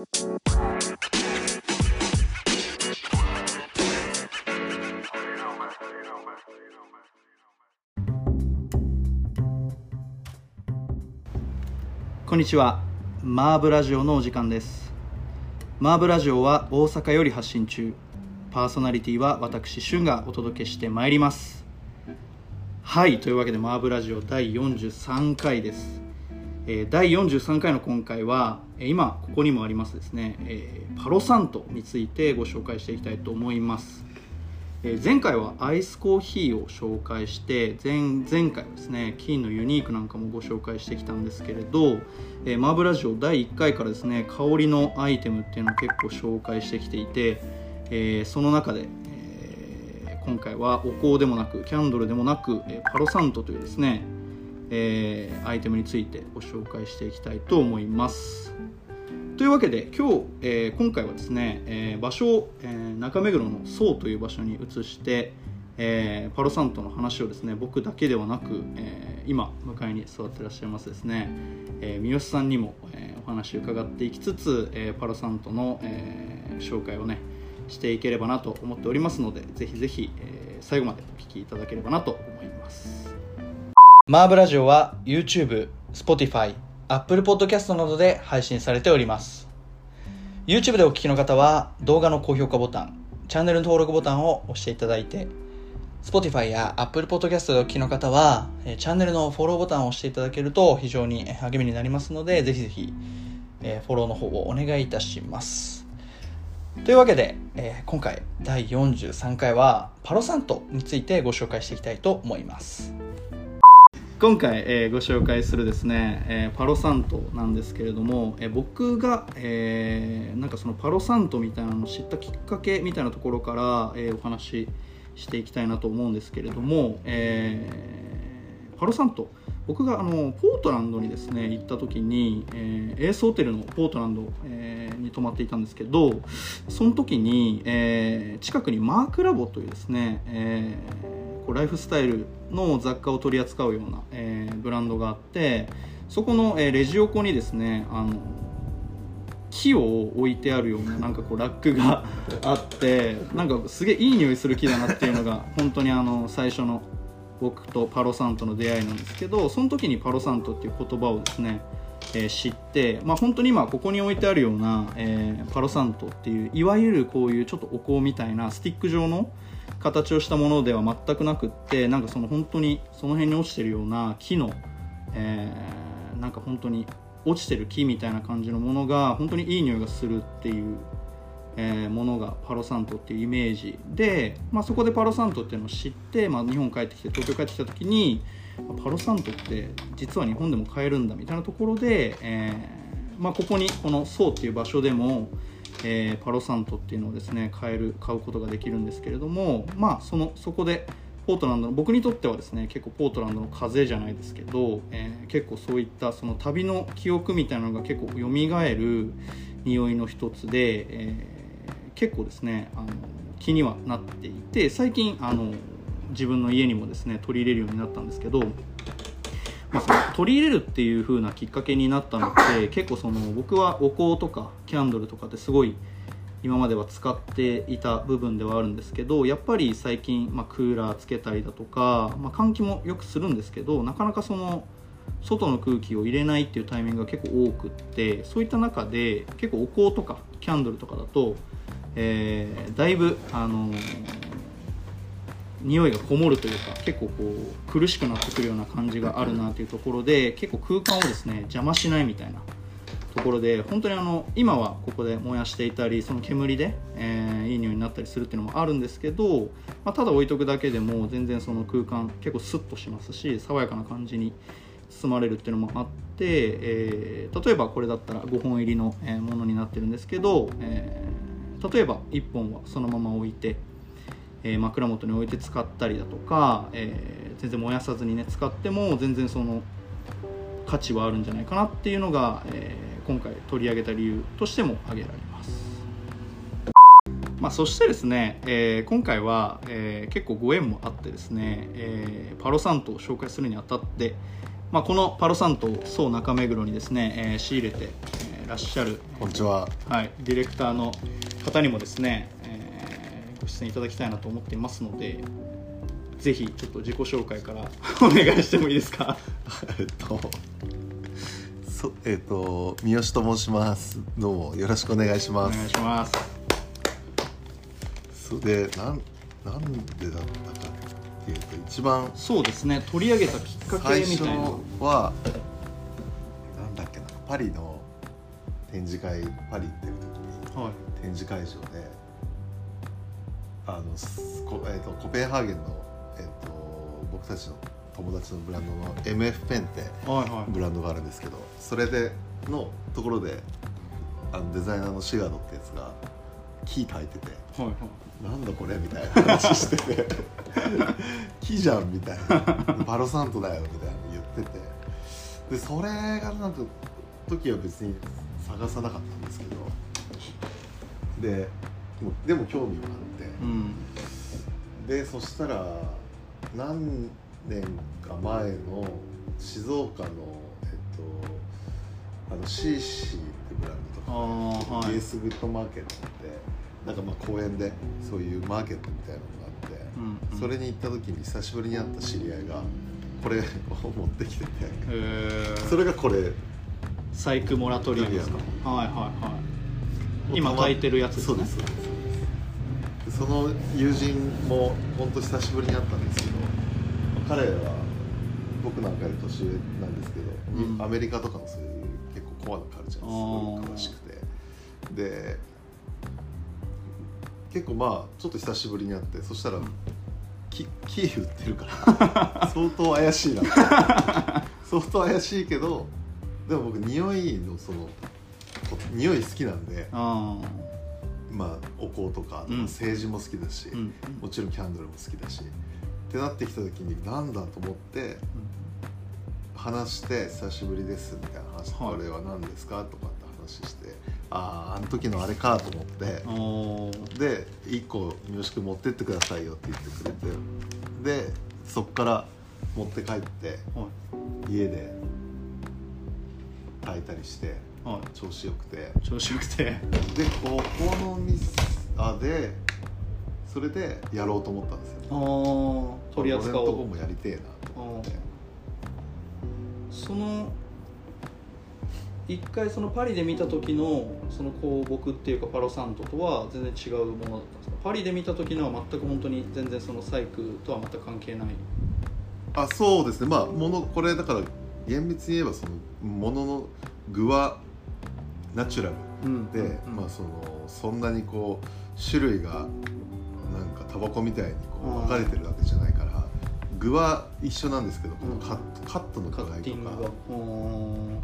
こんにちは。マーブラジオのお時間です。マーブラジオは大阪より発信中。パーソナリティは私俊がお届けしてまいります。はいというわけでマーブラジオ第43回です、第43回の今回は今ここにもありますですね、えパロサントについてご紹介していきたいと思います。え前回はアイスコーヒーを紹介して前前回はですね金のユニークなんかもご紹介してきたんですけれど、えーマーブラジオ第1回からですね香りのアイテムっていうのを結構紹介してきていて、えーその中で、えー今回はお香でもなくキャンドルでもなく、えーパロサントというですね、えーアイテムについてご紹介していきたいと思います。というわけで今日、えー今回はですね、えー場所を、え中目黒の宋という場所に移して、えパロサントの話をですね僕だけではなく、え今向かいに座ってらっしゃいますですね、え三好さんにも、えお話を伺っていきつつ、えパロサントの、え紹介をねしていければなと思っておりますのでぜひぜひ、え最後までお聞きいただければなとマーブラジオは YouTube、Spotify、Apple Podcast などで配信されております。YouTube でお聞きの方は動画の高評価ボタン、チャンネル登録ボタンを押していただいて、Spotify や Apple Podcast でお聞きの方は、チャンネルのフォローボタンを押していただけると非常に励みになりますので、ぜひぜひ、えフォローの方をお願いいたします。というわけで、え今回第43回はパロサントについてご紹介していきたいと思います。今回、えーご紹介するですね、えーパロサントなんですけれども、えー僕が、えーなんかそのパロサントみたいなのを知ったきっかけみたいなところから、えーお話ししていきたいなと思うんですけれども、えーパロサント。僕があのポートランドにですね行った時に、えーエースホテルのポートランド、えーに泊まっていたんですけどその時に、えー近くにマークラボというですね、えーこうライフスタイルの雑貨を取り扱うような、えーブランドがあってそこの、えーレジ横にですねあの木を置いてあるようななんかこうラックが あってなんかすげえいい匂いする木だなっていうのが 本当にあの最初の僕とパロサントの出会いなんですけどその時にパロサントっていう言葉をですね、えー知って、まあ、本当に今ここに置いてあるような、えーパロサントっていういわゆるこういうちょっとお香みたいなスティック状の形をしたものでは全くなくってなんかその本当にその辺に落ちてるような木の、えーなんか本当に落ちてる木みたいな感じのものが本当にいい匂いがするっていう、えーものがパロサントっていうイメージ。で、まあ、そこでパロサントっていうのを知って、まあ、日本帰ってきて東京帰ってきた時にパロサントって実は日本でも買えるんだみたいなところで、えーまあ、ここにこの宋っていう場所でも、えーパロサントっていうのをですね買える買うことができるんですけれどもまあそのそこでポートランドの僕にとってはですね結構ポートランドの風じゃないですけど、えー結構そういったその旅の記憶みたいなのが結構蘇る匂いの一つで、えー結構ですねあの気にはなっていて最近あの自分の家にもですね取り入れるようになったんですけど、まあ、その取り入れるっていう風なきっかけになったのって 結構その僕はお香とかキャンドルとかってすごい今までは使っていた部分ではあるんですけどやっぱり最近、まあ、クーラーつけたりだとか、まあ、換気もよくするんですけどなかなかその外の空気を入れないっていうタイミングが結構多くってそういった中で結構お香とかキャンドルとかだと、えーだいぶあの匂いがこもるというか結構こう苦しくなってくるような感じがあるなというところで結構空間をですね邪魔しないみたいなところで本当にあの今はここで燃やしていたりその煙で、えーいい匂いになったりするっていうのもあるんですけど、まあ、ただ置いとくだけでも全然その空間結構スッとしますし爽やかな感じに包まれるっていうのもあって、えー例えばこれだったら5本入りのものになってるんですけど、えー例えば1本はそのまま置いて、えー枕元に置いて使ったりだとか、えー全然燃やさずにね使っても全然その価値はあるんじゃないかなっていうのが、えー今回取り上げた理由としても挙げられます。まあ、そしてですね、えー今回は、えー結構ご縁もあってですね、えーパロサントを紹介するにあたって、まあ、このパロサントを総中目黒にですね、えー仕入れて、えーらっしゃる、こんにちは。はい、ディレクターの方にもですね、出演いただきたいなと思っていますのでぜひちょっと自己紹介から お願いしてもいいですか？えっと、そえっと三好と申します。どうもよろしくお願いしお願ます。いします。それでなんなんでだったかっていうと一番そうですね取り上げたきっかけみたいな。はなんだっけなパリの展示会パリ行ってる時にはい。展示会場であのすこえっとコペンハーゲンのえっと僕たちの友達のブランドの MF ペンってはいはい。ブランドがあるんですけどそれでのところであのデザイナーのシガードってやつが木描いててはいはい「なんだこれ?」みたいな話してて「木じゃん」みたいな「パロサントだよ」みたいな言ってて。でそれがなんか時は別に探さなかったんですけど。ででも興味があって。うん。でそしたら何年か前の静岡のえっとあの CC ってブランドとかあーはい。ベースグッドマーケットってなんかまあ公園でそういうマーケットみたいなのがあって、うんうん。それに行った時に久しぶりに会った知り合いがこれを持ってきてて。えー。それがこれ。サイクモラトリアムですか？はいはいはい。今炊いてるやつですね。そうですその友人も本当久しぶりに会ったんですけど彼は僕なんかより年上なんですけど、うん。アメリカとかのそういう結構コアなカルチャーにすごい詳しくて。で結構まあちょっと久しぶりに会ってそしたら、キキー売ってるから 相当怪しいな 相当怪しいけどでも僕匂いのそのこ匂い好きなんであまあお香とか、うん。政治も好きだし、あうん。もちろんキャンドルも好きだしってなってきた時になんだと思って話して「久しぶりです」みたいな話「はい。これは何ですか?」とかって話して「あああの時のあれか」と思ってで1個三好君持ってってくださいよって言ってくれてでそっから持って帰ってはい。家で炊いたりしてはい。調子よくて。調子よくて。でここの店あでそれでやろうと思ったんですよ。ああ取り扱俺のとこおうもやりてえなと思って。その一回そのパリで見た時のその香木っていうかパロサントとは全然違うものだったんですか？パリで見た時のは全く本当に全然その細工とは全く関係ない。あそうですね。まあものこれだから厳密に言えばそのものの具はナチュラルうん。で、うん。まあそのそんなにこう種類がなんかタバコみたいにこう分かれてるわけじゃないから具は一緒なんですけどこのカット,、カットのカ具合とか。うん。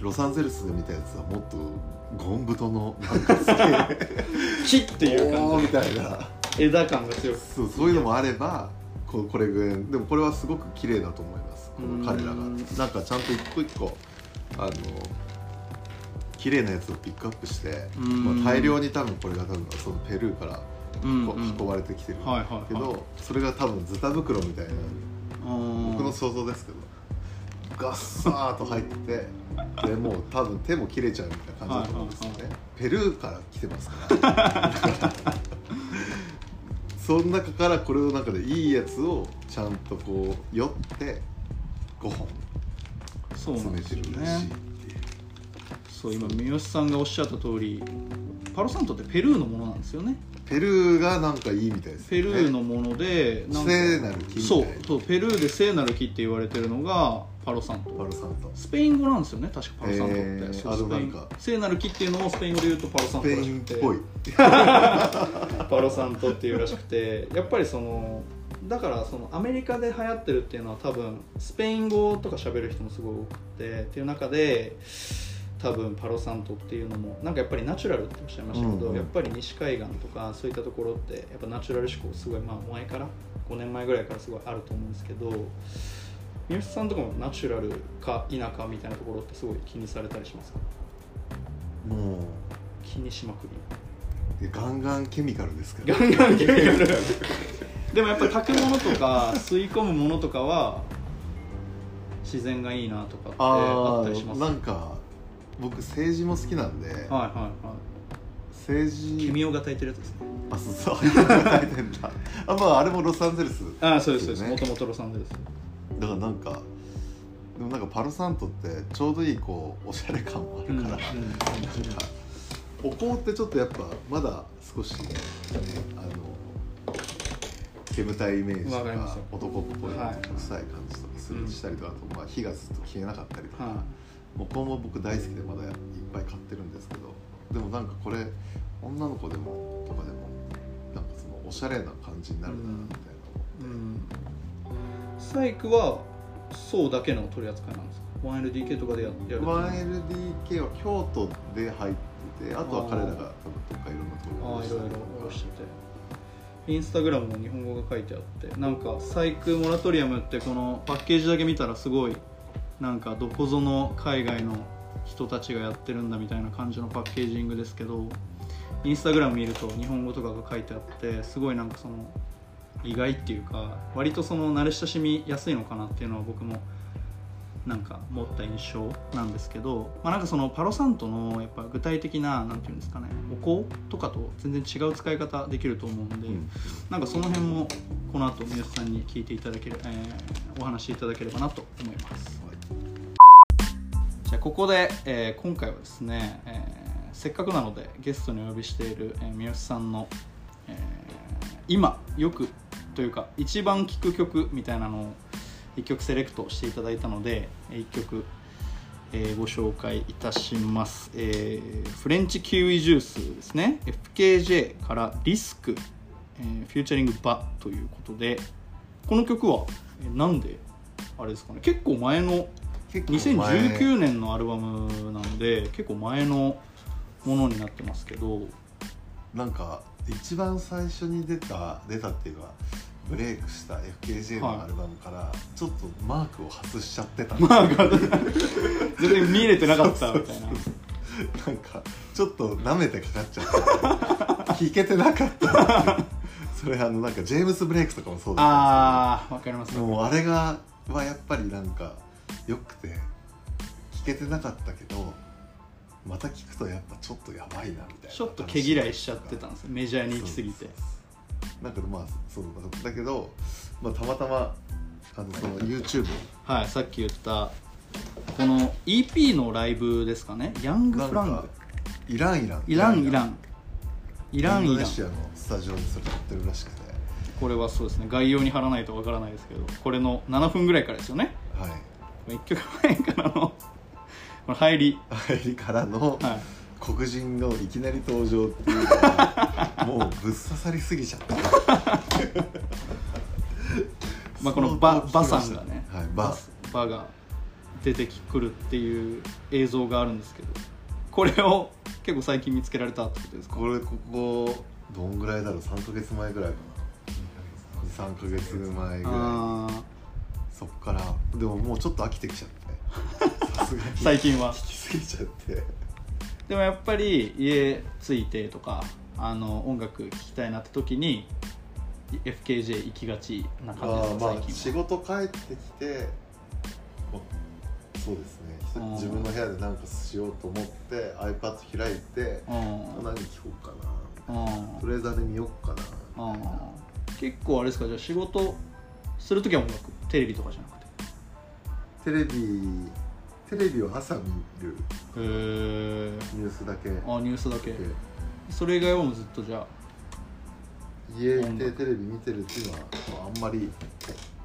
ロサンゼルスで見たやつはもっとゴン太のなんかすげえ 木っていう感じ。たいな。枝感が強くそうそういうのもあればここれぐらいでもこれはすごく綺麗だと思います。この彼らが。うん。なんかちゃんと一個一個あの綺麗なやつをピックアップして、うん。まあ、大量に多分これが多分そのペルーから運ばれてきてる。けど、それが多分ズタ袋みたいな僕僕の想像ですけどガッサーと入ってて でもう多分手も切れちゃうみたいな感じだと思うんですよね、はいはいペルーから来てますから。その中からこれの中でいいやつをちゃんとこう酔って5本詰めてるらしい。ねそう今三好さんがおっしゃった通りパロサントってペルーのものなんですよね。ペルーがなんかいいみたいですペルーのもので聖なる木そうな。そうペルーで聖なる木って言われてるのがパロサントパルサントスペイン語なんですよね確かパロサントって、へーあそうか。聖なる木っていうのをスペイン語で言うとパロサントらしくて。インっぽい。パロサントっていうらしくてやっぱりそのだからそのアメリカで流行ってるっていうのは多分スペイン語とか喋る人もすごい多くてっていう中で多分パロサントっていうのもなんかやっぱりナチュラルっておっしゃいましたけど、うんうん。やっぱり西海岸とかそういったところってやっぱナチュラル思考すごいまあ前から5年前ぐらいからすごいあると思うんですけど三好さんとかもナチュラルか否かみたいなところってすごい気にされたりしますか？も気にしまくり。うガンガンケミカルですから。ガンガンケミカル。でもやっぱり炊くものとか吸い込むものとかは自然がいいなとかってああったりします？あなんか僕政治も好きなんで、はいはいはい。政治君をが炊いてるやつですね。あそうそう。あまああれもロサンゼルスああそうですそうです。ねもともとロサンゼルス。だからなんかでもなんかパロサントってちょうどいいこうおしゃれ感もあるから、なんかお香ってちょっとやっぱまだ少しねあの煙たいイメージとか男っぽいはい。臭い感じとかする、うんしたりとかあとまあ火がずっと消えなかったりとか、はお香も僕大好きでまだいっぱい買ってるんですけどでもなんかこれ女の子でもとかでもなんかそのおしゃれな感じになるなみたいな。いうんサイクはそうだけの取り扱いなんですか？1LDK とかでややる 1LDK は京都で入っててあとは彼らが多分どっかいろんなところああいろいろ。しててインスタグラムも日本語が書いてあってなんかサイクモラトリアムってこのパッケージだけ見たらすごいなんかどこぞの海外の人たちがやってるんだみたいな感じのパッケージングですけどインスタグラム見ると日本語とかが書いてあってすごいなんかその意外っていうか割とその慣れ親しみやすいのかなっていうのは僕もなんか持った印象なんですけど、まあ、なんかそのパロサントのやっぱ具体的ななんていうんですかねお香とかと全然違う使い方できると思うんで、うん。なんかその辺もこの後三好さんに聞いていただける、えーお話しいただければなと思いますじゃあここで、えー今回はですね、えーせっかくなのでゲストにお呼びしている、えー三好さんの、えー今よくというか一番聴く曲みたいなのを一曲セレクトしていただいたのでえー一曲、えーご紹介いたします、えーフレンチキウイジュースですね。FKJ からリスク、えーフューチャリングバということでこの曲は、えなんであれですかね。結構前の2019年のアルバムなんで結構前のものになってますけど。なんか一番最初に出た出たっていうかブレイクした FKJ のアルバムからちょっとマークを外しちゃってた、まあ全然見れてなかったみたいな。なんかちょっと舐めてかかっちゃった。聞けてなかった。それあのなんかジェームス・ブレイクとかもそうだっああわかります。たんですけどもうあれがはやっぱりなんかよくて聞けてなかったけどまた聞くとやっぱちょっとやばいなみたいなちょっと毛嫌いしちゃってたんですメジャーに行き過ぎて。そうそうそうなんかまあそうだけど、まあ、たまたまあのその YouTube はいさっき言ったこの EP のライブですかね。ヤングフランなんかイランイラン。グイラン。イランイラン。イランイン。ドネシアのスタジオでそれやってるらしくてこれはそうですね概要に貼らないとわからないですけどこれの7分ぐらいからですよねはい1曲前からのこの入り。入りからのはい。黒人のいきなり登場っていうのが もうぶっ刺さりすぎちゃった。まあこのババさんがね、はいバ。バが出てくるっていう映像があるんですけどこれを結構最近見つけられたってことですか？これここどんぐらいだろう？3か月前ぐらいかな。23か月前ぐらいあそっからでももうちょっと飽きてきちゃって。さすがに。ー最近は。聞きすぎちゃって。でもやっぱり家着いてとかあの音楽聴きたいなって時に FKJ 行きがちな感じですま仕事帰ってきてそうですね。自分の部屋で何かしようと思って iPad 開いてうん。何聞こうかな。うん。トレーダーで見ようかな。うん。結構あれですかじゃあ仕事する時は音楽テレビとかじゃなくて？テレビテレビを朝見る。へえニュースだけ。あニュースだけ。で。それ以外はもうずっとじゃあ家でテレビ見てるっていうのは、まあ、あんまり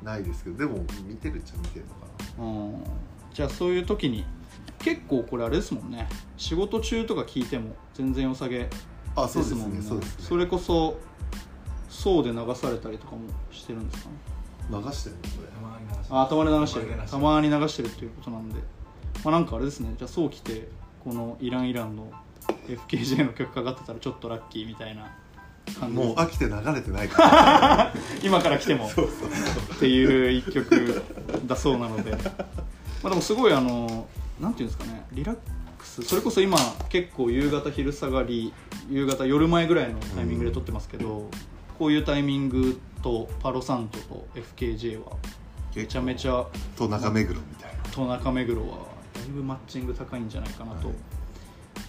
ないですけどでも見てるっちゃ見てるのかうん。じゃあそういう時に結構これあれですもんね。仕事中とか聞いても全然良さげでなあそうですすもんね。ねね。それこそそうで流されたりとかもしてるんですか？ね流してるのこれ。あたまに流してる。たまに流してる。たまに流してるっていうことなんで。まあなんかあれですね。じゃあそう来てこのイランイランの FKJ の曲かかってたらちょっとラッキーみたいな感じ。もう飽きて流れてないから。今から来ても。っていう一曲だそうなので、まあ、でもすごいあのなんていうんですかね。リラックス。それこそ今結構夕方昼下がり夕方夜前ぐらいのタイミングで撮ってますけど、こういうタイミングとパロサントと FKJ は。めちゃめちゃと中目黒みたいな。と中目黒はいぶマッチング高いんじゃないかなと、はい。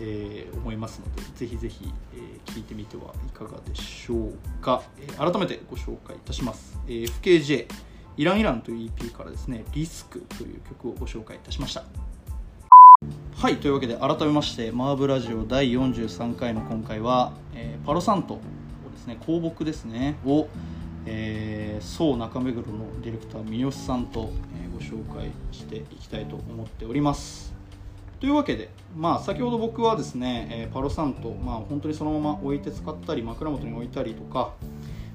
えー思いますのでぜひぜひ、えー聞いてみてはいかがでしょうか、えー改めてご紹介いたします、えー FKJ イランイランという EP からですね「リスク」という曲をご紹介いたしました。はいというわけで改めましてマーブラジオ第43回の今回は、えーパロサントをですね香木ですねを、えー、中目黒のディレクター三好さんと、えご紹介していきたいと思っております。というわけで、まあ、先ほど僕はですね、えパロサント、まあ、本当にそのまま置いて使ったり枕元に置いたりとか、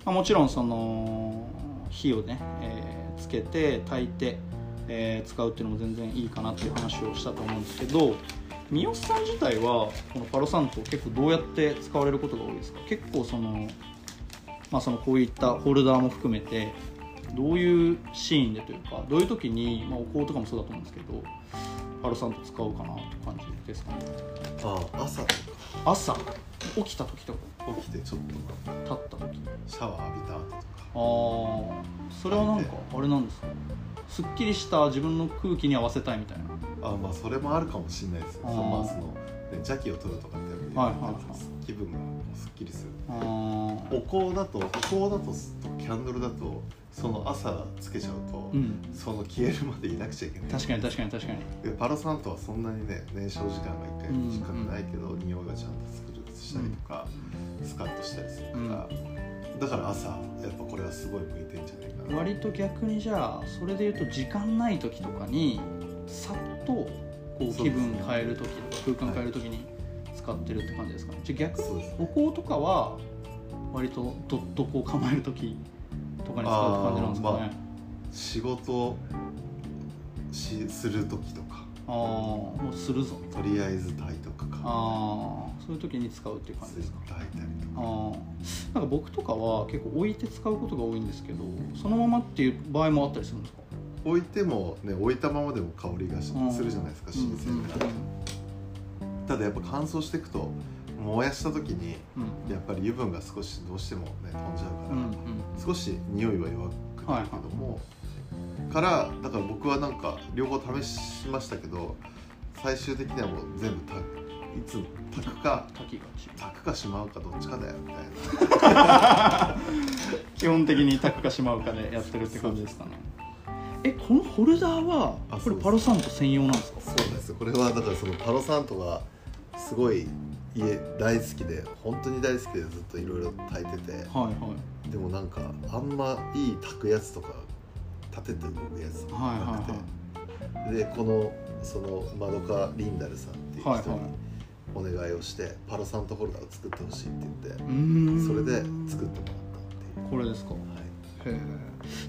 まあ、もちろんその火をね、えーつけて炊いて、えー使うっていうのも全然いいかなっていう話をしたと思うんですけど三好さん自体はこのパロサント結構どうやって使われることが多いですか？結構その,、まあ、そのこういったホルダーも含めてどういうシーンでというかどういう時に、まあ、お香とかもそうだと思うんですけどパロサント使うかなって感じですかね。あ朝と朝？起きた時とか？か起きてちょっと立った時シャワー浴びた後とか。ああそれはなんかあれなんですか？すっきりした自分の空気に合わせたいみたいな。あまあそれもあるかもしれないです。よあー。そのまあその、ね、邪気を取るとかってやっぱはいはいはい。気分がきりする。お香だとお香だとキャンドルだとその朝つけちゃうと、うん。その消えるまでいなくちゃいけない。確かに確かに確かに。でパロサントはそんなにね燃焼時間が1回しかないけど、匂いがちゃんと作るしたりとか、スカッとしたりするから、だから朝やっぱこれはすごい向いてんじゃないかな。割と逆にじゃあそれで言うと時間ない時とかにさっとこう気分変える時とか空間変える時に使ってるって感じですかね。じゃあ逆にお香とかは割とどっとこう構える時とかに使うって感じなんですかね。仕事しする時とか。ああもうするぞ。とりあえず炊いとくかああそういう時に使うっていう感じですか。炊いたりとあかー。なんか僕とかは結構置いて使うことが多いんですけどそのままっていう場合もあったりするんですか？置いてもね置いたままでも香りがするじゃないですか新鮮なただやっぱ乾燥していくと燃やした時にうん。やっぱり油分が少しどうしてもね飛んじゃうから、少し匂いは弱くなるけども、からだから僕はなんか両方試しましたけど最終的にはもう全部炊くいつ炊くか炊くかしまうかどっちかだよみたいな。基本的に炊くかしまうかでやってるって感じですかね。えこのホルダーはこれパロサント専用なんですか？そうです。よこれはだからそのパロサントがすごい家大好きで本当に大好きでずっといろいろ炊いてて。はいはい。でもなんかあんまいい炊くやつとか立てて動くやつとかはいなくて、はいでこのそのマドカ・リンダルさんっていう人にはいはい。お願いをしてパロサントホルダーを作ってほしいって言ってそれで作ってもらったってこれですか？いう、はい、へえ。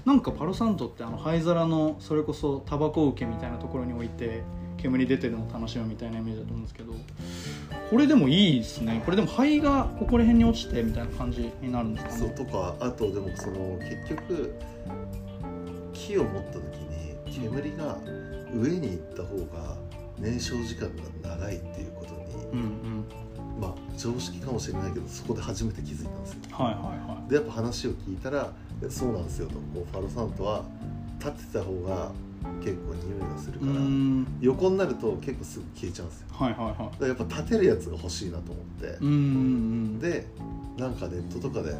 なんかパロサントってあの灰皿のそれこそタバコ受けみたいなところに置いて煙出てるのを楽しむみたいなイメージだと思うんですけどこれでもいいですね。これでも灰がここら辺に落ちてみたいな感じになるんですかそうねとかあとでもその結局木を持った時に煙が上に行った方が燃焼時間が長いっていうことに、うんうん。まあ常識かもしれないけどそこで初めて気づいたんですよ。はいはい。はいでやっぱ話を聞いたらそうなんですよとこうファロサントは立ってた方が結構匂いがするからん。横になると結構すぐ消えちゃうんですよ。はいはいはい。だからやっぱ立てるやつが欲しいなと思って。でなんかネットとかで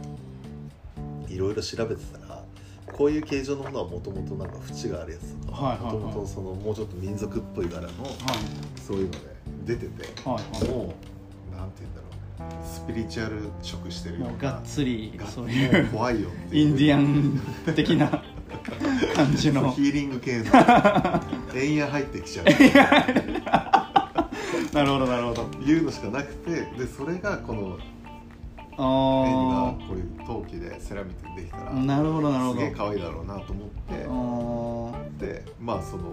いろいろ調べてたらこういう形状のものはもともとなんか縁があるやつとかもともとそのもうちょっと民族っぽい柄のはい。そういうので出ててはいはい。もうなんて言うんだろう。スピリチュアル色してるようなもうがっつりがそういう怖いよっていう。インディアン的な感じの。ヒーリング系の。円や入ってきちゃう。なるほどなるほど。いうのしかなくてでそれがこの円があこういう陶器でセラミックでできたらあなるほどなるほど。すげえ可愛いだろうなと思ってあでまあその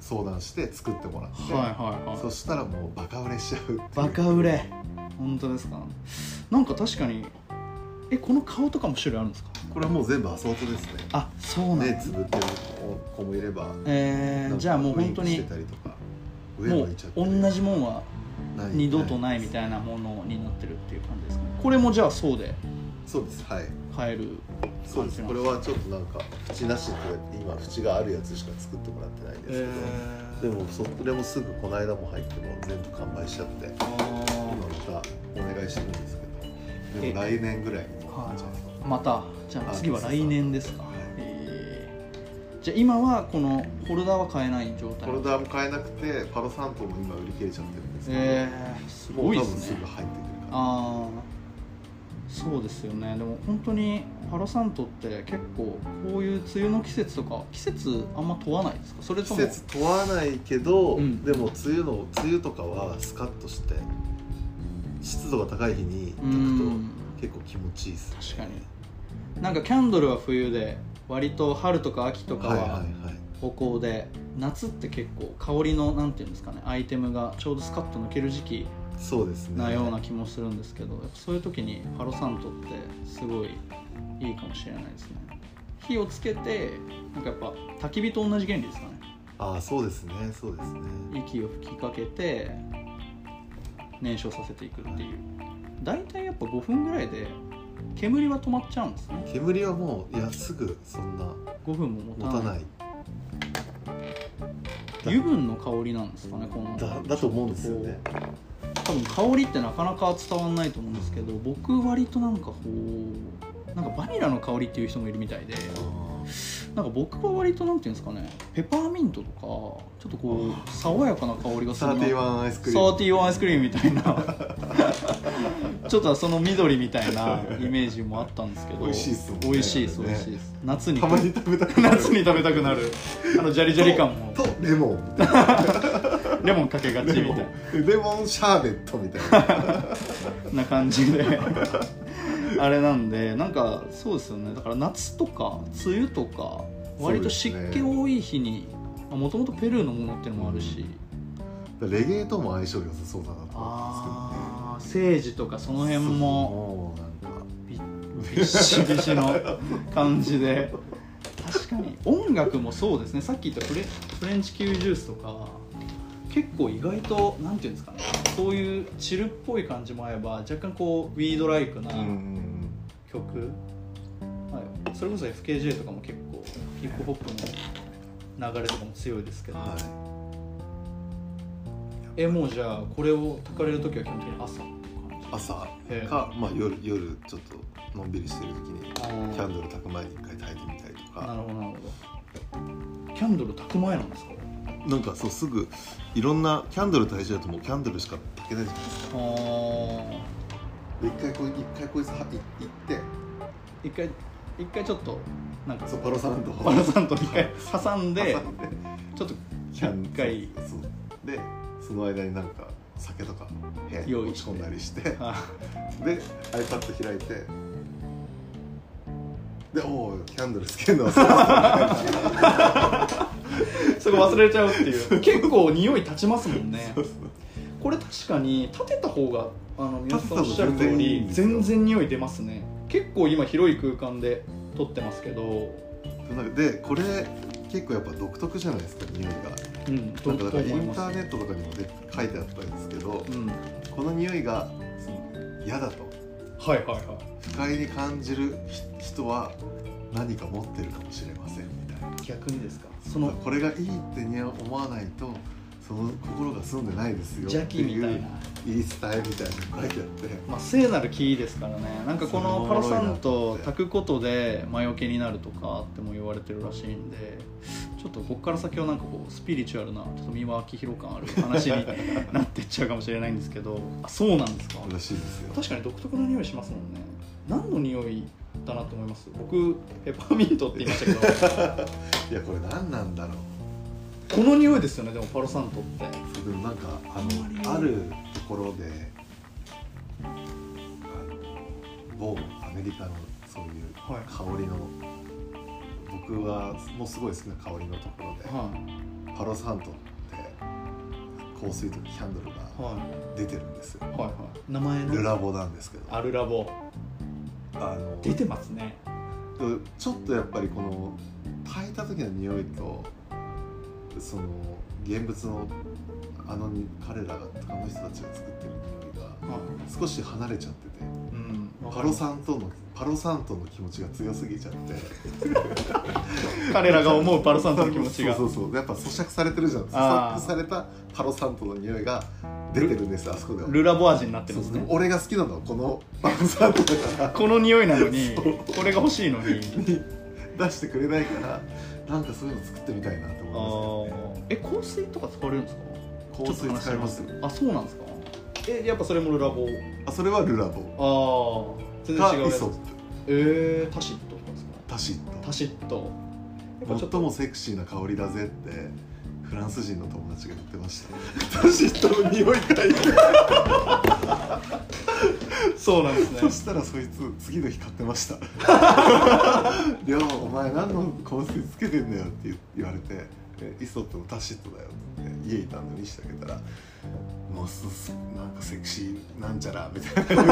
相談して作ってもらって、ーはいはいはい。そしたらもうバカ売れしちゃう。バカ売れ。本当ですか？なんか確かにえこの顔とかも種類あるんですか？これはもう全部アソートですね。あそうなんだ、目つぶってる子もいればえー、じゃあもう本当にてたりとか上もう同じもんは二度とないみたいなものになってるっていう感じですか？ねこれもじゃあそうでそうです。はい。買えるそうです。これはちょっとなんか縁なしって今縁があるやつしか作ってもらってないんですけど、でもそれもすぐこの間も入っても全部完売しちゃって。あ今またお願いしてるんですけどでも来年ぐらいまたじゃあ次は来年ですか、はい。えー。じゃあ今はこのホルダーは買えない状態。コルダーも買えなくてパロサントも今売り切れちゃってるんですけど、えー、すごいですね。分すぐ入ってくるああそうですよね。でも本当にパロサントって結構こういう梅雨の季節とか季節あんま問わないですか？それとも。季節問わないけど、うん。でも梅雨の梅雨とかはスカッとして湿度が高い日にう炊くんと結構気持ちいいです、確かに。なんかキャンドルは冬で割と春とか秋とかはいはいははい。歩行で、夏って結構香りのなんていうんですかねアイテムがちょうどスカッと抜ける時期そうですね。なような気もするんですけど、そういう時にパロサントってすごいいいかもしれないですね。火をつけてなんかやっぱ焚き火と同じ原理ですかね。ああそうですねそうですね。息を吹きかけて燃焼させていくっていう。大体やっぱ5分ぐらいで煙は止まっちゃうんですね。煙はもういやすぐそんな5分も持たな持たない。い油分の香りなんですかねこの。だだと思うんですよね。多分香りってなかなか伝わんないと思うんですけど僕割となんかこうなんかバニラの香りっていう人もいるみたいでなんか僕は割となんていうんですかねペパーミントとかちょっとこう爽やかな香りがするな。サーティワンアイスクリーム。サーティワンアイスクリームみたいな。ちょっとその緑みたいなイメージもあったんですけど。美味しいっすね。美味しいですね。美味しいです。夏に。たまに食べたくなる。夏に食べたくなる。あのジャリジャリ感も。ととレモン。みたいなレモンかけがちみたいレモン。レモンシャーベットみたいな。な感じで あれなんでなんかそうですよね。だから夏とか梅雨とか割と湿気多い日にもともとペルーのものっていうのもあるし、レゲエとも相性良さそうだなと思うんああセージとかその辺ももうなんか。びびっしびしの感じで。確かに。音楽もそうですね。さっき言ったフレフレンチキュージュースとか結構意外となんていうんですかね。そういうチルっぽい感じもあれば若干こうウィードライクなうんうん曲、はい、それこそ FKJ とかも結構ヒップホップの流れとかも強いですけど、はい。えもうじゃあこれを炊かれる時は基本的に朝朝。か、まあ、夜夜ちょっとのんびりしてる時にキャンドル炊く前に一回炊いてみたりとか。なるほどなるほど。キャンドル炊く前なんですか？なんかそうすぐいろんなキャンドル炊いちゃうともう。キャンドルしか炊けないじゃないですか。あで一回こう一回こいつは行って。一回一回ちょっとなんかそうパロサンドをバラさんと一回挟んで挟んで。ちょっとキャン一回。そう。でその間になんか酒とか部屋に用意して。持ち込んだりして。であ。iPad 開いて。でおおキャンドルつけるの？はそうそこ忘れちゃうっていう。結構匂い立ちますもんね。そうそうこれ確かに立てた方があの皆さんおっしゃる通り全然匂い出ますね。結構今広い空間で撮ってますけど。でこれ結構やっぱ独特じゃないですか匂いが。うんなんかだからインターネットとかにもで書いてあったんですけどうん。この匂いが嫌だと。はいはいはい。不快に感じるひ人は何か持ってるかもしれませんみたいな。逆にですか？そのこれがいいって思わないとその心が済んでないですよ邪気みたいな。言い伝えみたいなの書いてあって。まあ、聖なる木ですからね。なんかこのパロサントを炊くことで魔除けになるとかっても言われてるらしいんでちょっとここから先はなんかこうスピリチュアルなちょっと三輪明宏感ある話になってっちゃうかもしれないんですけどあそうなんですか？らしいですよ。確かに独特な匂いしますもんね。何の匂いだなと思います？僕ペパーミントって言いましたけど。いやこれ何なんだろうこの匂いですよねでもパロサントって。でもなんかあのあるところであの某アメリカのそういうはい。香りの、僕はもうすごい好きな香りのところで、はパロサントって香水とかキャンドルいがは出てるんですよ。いはいはい。名前の？ルラボなんですけど。アルラボ。あの出てますね。ちょっとやっぱりこの炊いた時の匂いとその現物のあの彼らがあの人たちが作ってる匂いがは少し離れちゃってていうんパロサントのパロサントの気持ちが強すぎちゃって。彼らが思うパロサントの気持ちが。そうそうそう。やっぱ咀嚼されてるじゃん。咀嚼されたパロサントの匂いが出てるんですあそこでは。ルラボ味になってるんですねそう。俺が好きなのはこのパロサントだから。この匂いなのにこれが欲しいのに出してくれないからなんかそういうの作ってみたいなとあ思いますね。ー。え香水とか使われるんですか？香水使いますあそうなんですか？えやっぱそれもルラボ？あそれはルラボ。ああ全然か違うやつ。イソ。ップえー、タシットとかですか？タシット。タシット。やっぱちょっと。最もセクシーな香りだぜってフランス人の友達が言ってましたタシットの匂い嗅いでそうなんですね。そしたらそいつ次の日買ってました「りょうお前何の香水つけてんだよ」って言われて「えイソップのタシットだよ」って家いたんで見せてあげたら「もうすすなんかセクシーなんちゃら」みたいな。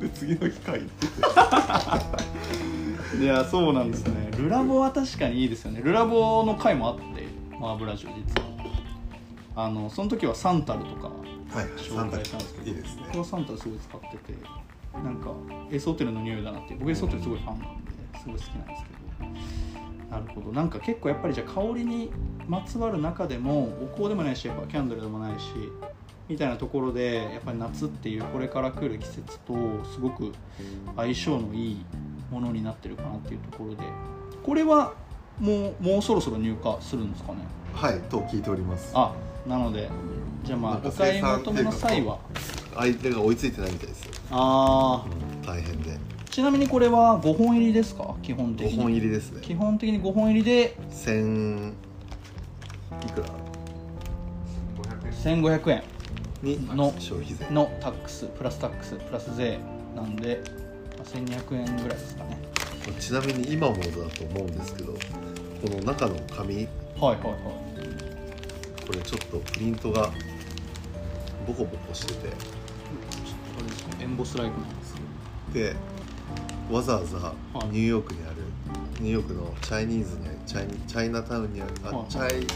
で次の日買いってて。いやそうなんですね。ルラボは確かにいいですよね。ルラボの回もあってマーブラジオ実は。あのその時はサンタルとかはい紹介したんですけどいいですね。僕はサンタルすごい使っててなんかエソテルの匂いだなって僕エソテルすごいファンなんですごい好きなんですけど。なるほど。なんか結構やっぱりじゃあ香りにまつわる中でもお香でもないしやっぱキャンドルでもないしみたいなところでやっぱり夏っていうこれから来る季節とすごく相性のいいものになってるかなっていうところで。これはもうもうそろそろ入荷するんですかね？はいと聞いております。あなのでじゃあまあお買い求めの際は？相手が追いついてないみたいです。よああ大変で。ちなみにこれは5本入りですか？基本的5に本入りですね。基本的に5本入りで1000いくら？1500円。にの消費税。のタックスプラスタックスプラス税なんでまあ1200円ぐらいですかねちなみに今もだと思うんですけどこの中の紙はいはいはい。これちょっとプリントがボコボコしててあれですかエンボスライクなんですでわざわざはい。ニューヨークにある、ニューヨークのチャイニーズにチャイニチャイナタウンにあるあ、はいチャイ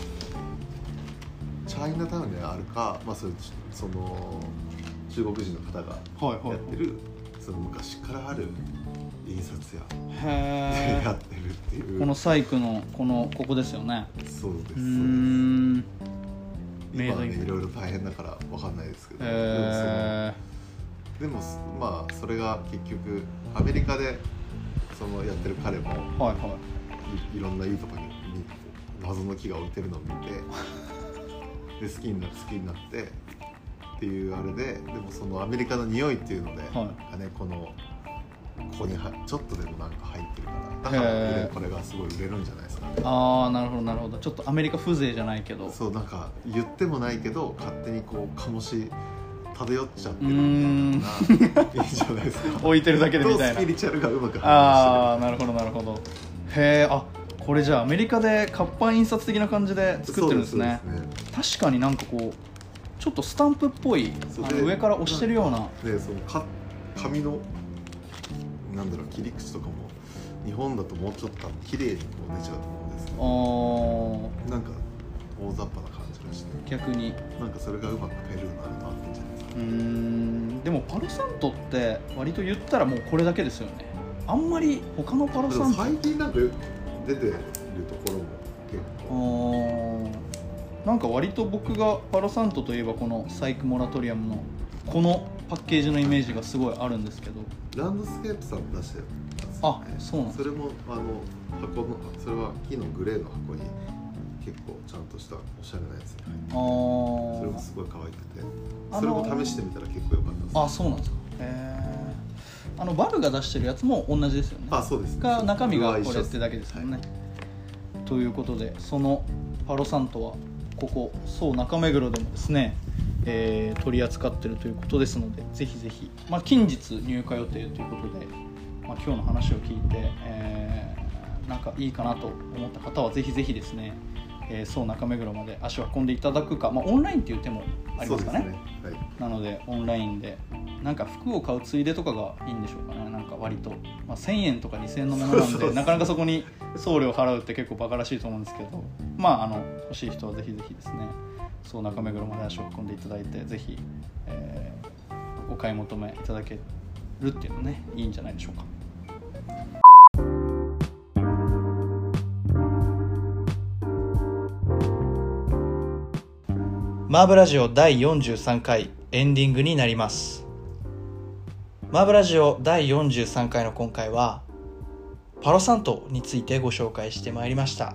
チャイナタウンにあるか、まあ、それその中国人の方がはいはい。やってる、その昔からある印刷屋へで やってるっていう。えこのサイクのこのここですよね。そうです。そうです今はねいろいろ大変だからわかんないですけど、へでもまあそれが結局アメリカでそのやってる彼もえはいはい。いいろんないいとこにに謎の木が置いてるのを見て で好きにな好きになってっていうあれででもそのアメリカの匂いっていうので、はがねこのここにはちょっとでもなんか入ってるからだからこれがすごい売れるんじゃないですかね。ああなるほどなるほど。ちょっとアメリカ風情じゃないけど。そうなんか言ってもないけど勝手にこう醸し漂っちゃってるみんたいないいんじゃないですか。置いてるだけでみとたいな。スピリチュアルがうまくああ反なるほどなるほどへえあこれじゃあアメリカで活版印刷的な感じで作ってるんですね。そうです確かになんかこうちょっとスタンプっぽい上から押してるような。でそのか紙のなんだろう切り口とかも日本だともうちょっと綺麗にこう出ちゃうと思うんですけあどー。なんか大雑把な感じがして。逆に。なんかそれがうまくフェルになるなってんじゃないですか。うーん。でもパロサントって割と言ったらもうこれだけですよね。あんまり他のパロサント。最近なんか出てるところも結あ構ー。なんか割と僕がパロサントといえばこのサイクモラトリアムのこのパッケージのイメージがすごいあるんですけど。ランドスケープさん出してるあそうなんそれもあの箱のそれは木のグレーの箱に結構ちゃんとしたおしゃれなやつに入っててそれもすごい可愛くて。それも試してみたら結構良かったですあそうなんですか。へえあのバルが出してるやつも同じですよね。あそうです。が中身がこれってだけですもんね、はいということでそのパロサントはここそう中目黒でもですね、えー取り扱ってるということですのでぜひぜひ、まあ、近日入荷予定ということで、まあ、今日の話を聞いて、えーなんかいいかなと思った方はぜひぜひですね、えーそう中目黒まで足を運んでいただくか、まあ、オンラインっていう手もありますかね。ね。はい。なのでオンラインでなんか服を買うついでとかがいいんでしょうかね。なんか割と、まあ、1000円とか2000円のものなんでなかなかそこに送料払うって結構バカらしいと思うんですけどまああの欲しい人はぜひぜひですねそう中目黒まで足を運んでいただいてぜひ、えーお買い求めいただけるっていうのねいいんじゃないでしょうか。マーブラジオ第43回エンディングになります。マーブラジオ第43回の今回はパロサントについてご紹介してまいりました、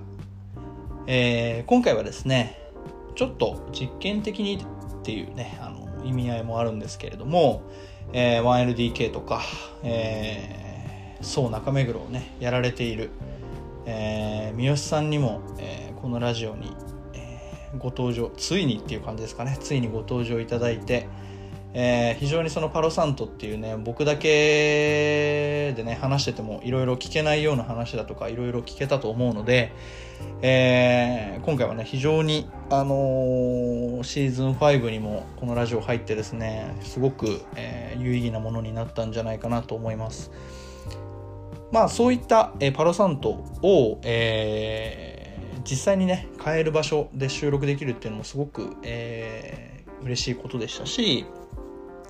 えー、今回はですねちょっと実験的にっていうねあの意味合いもあるんですけれども、えー、1LDK とか、えー、そう中目黒をねやられている、えー、三好さんにも、えー、このラジオにご登場ついにっていう感じですかねついにご登場いただいて、えー、非常にそのパロサントっていうね僕だけでね話しててもいろいろ聞けないような話だとかいろいろ聞けたと思うので、えー、今回はね非常に、あのー、シーズン5にもこのラジオ入ってですねすごく、え有意義なものになったんじゃないかなと思います。まあそういった、えパロサントを、え実際にね買える場所で収録できるっていうのもすごく、えー、嬉しいことでしたし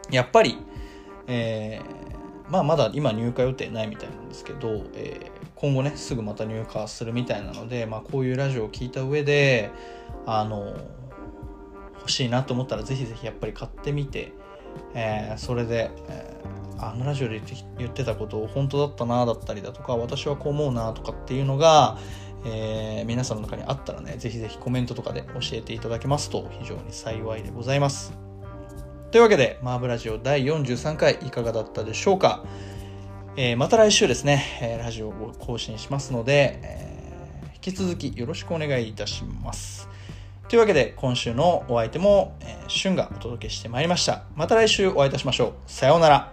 やっぱり、えー、まあまだ今入荷予定ないみたいなんですけど、えー、今後ねすぐまた入荷するみたいなので、まあ、こういうラジオを聞いた上であの欲しいなと思ったらぜひぜひやっぱり買ってみて、えー、それで、えー、あのラジオで言ってたことを本当だったなだったりだとか私はこう思うなとかっていうのが、えー、皆さんの中にあったらね、ぜひぜひコメントとかで教えていただけますと非常に幸いでございます。というわけで、マーブラジオ第43回いかがだったでしょうか、えー、また来週ですね、えラジオを更新しますので、えー、引き続きよろしくお願いいたします。というわけで、今週のお相手も、えー、シュンがお届けしてまいりました。また来週お会いいたしましょう。さようなら。